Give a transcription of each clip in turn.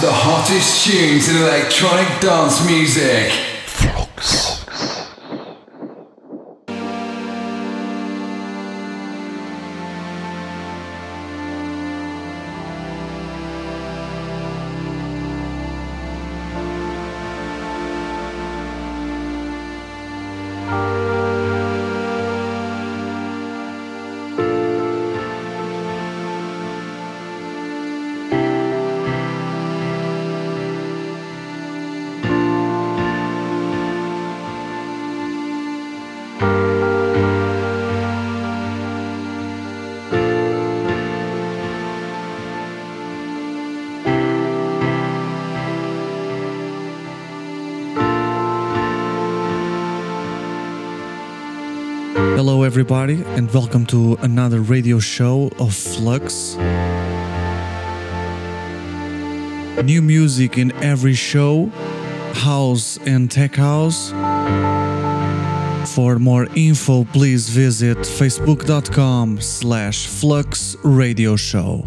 The hottest tunes in electronic dance music. Hello, everybody, and welcome to another radio show of Flux. New music in every show, house and tech house. For more info, please visit facebook.com slash flux radio show.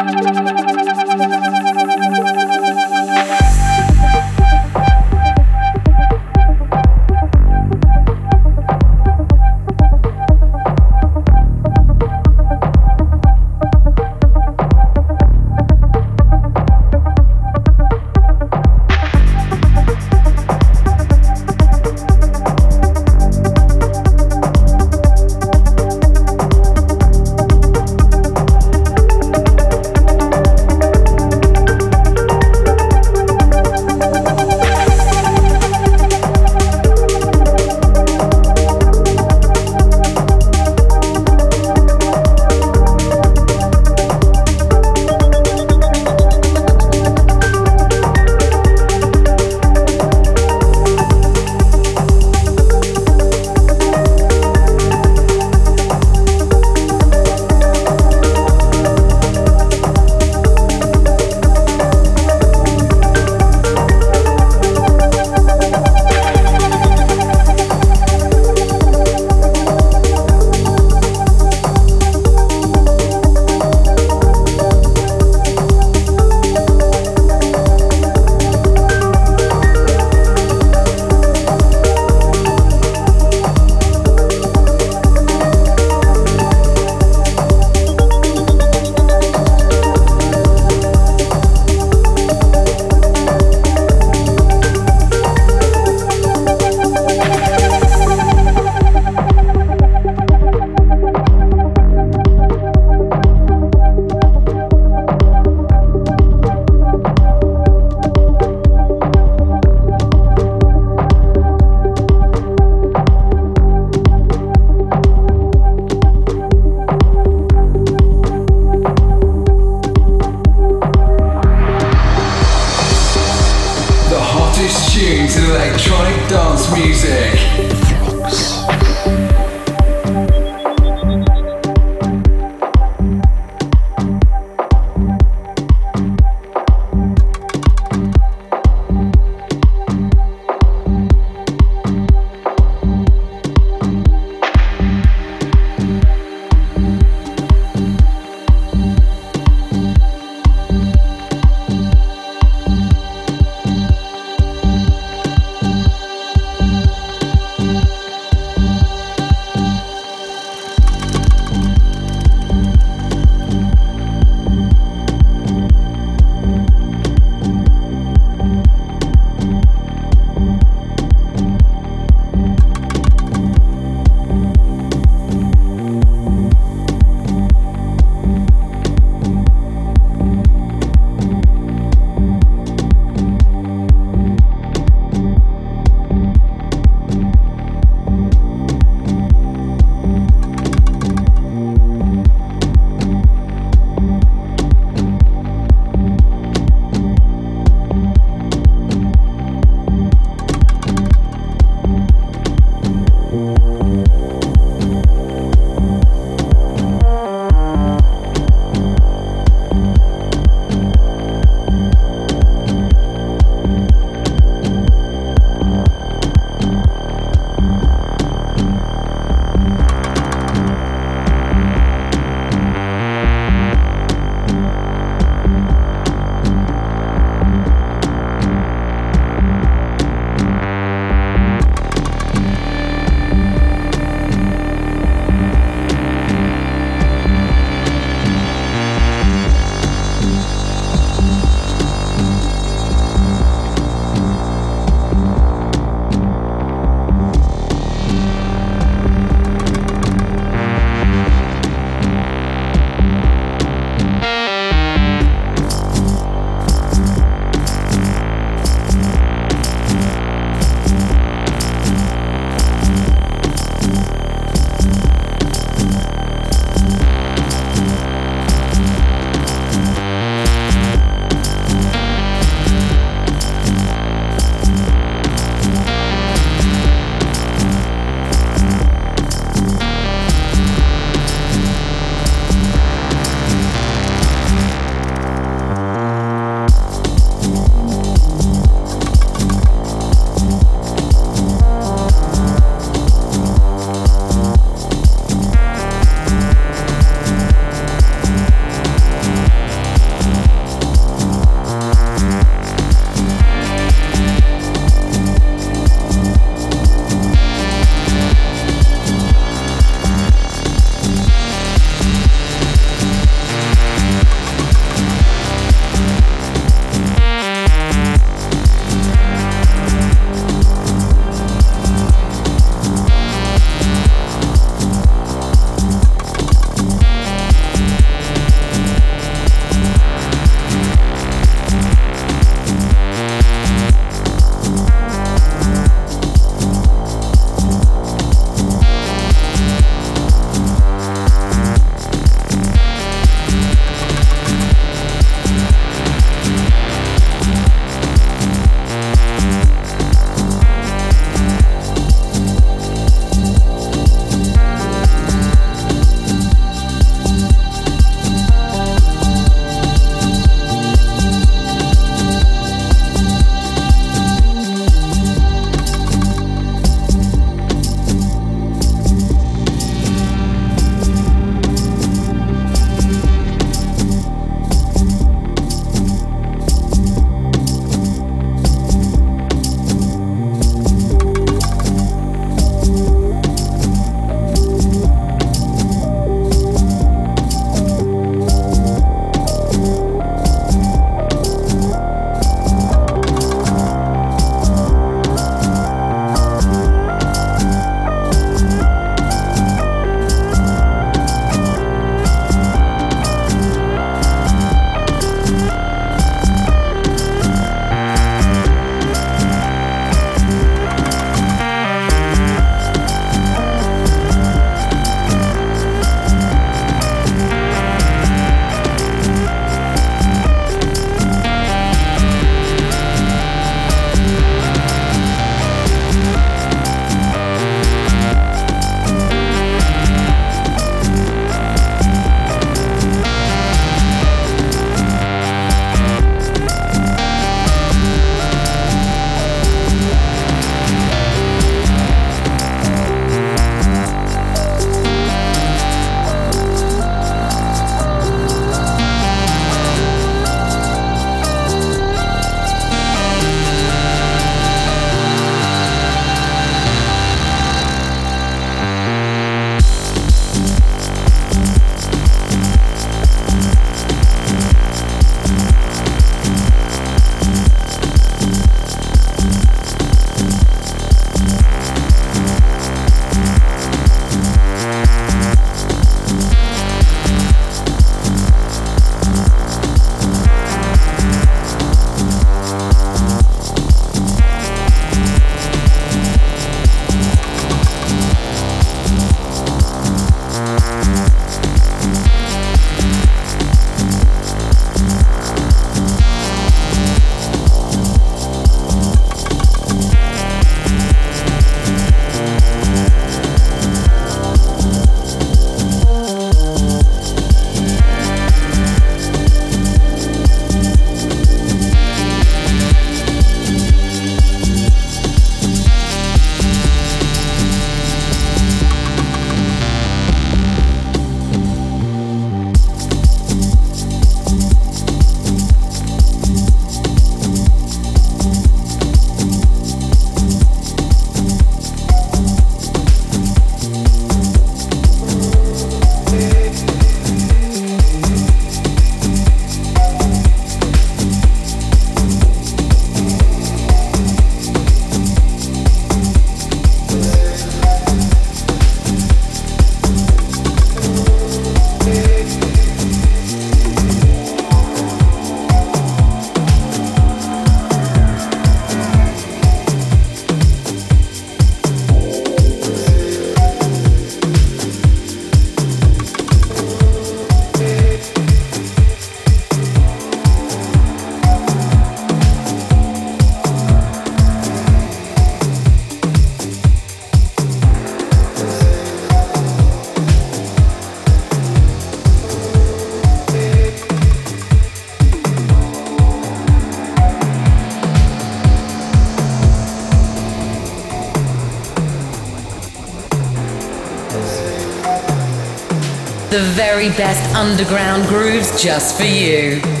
The very best underground grooves just for you.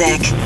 Music.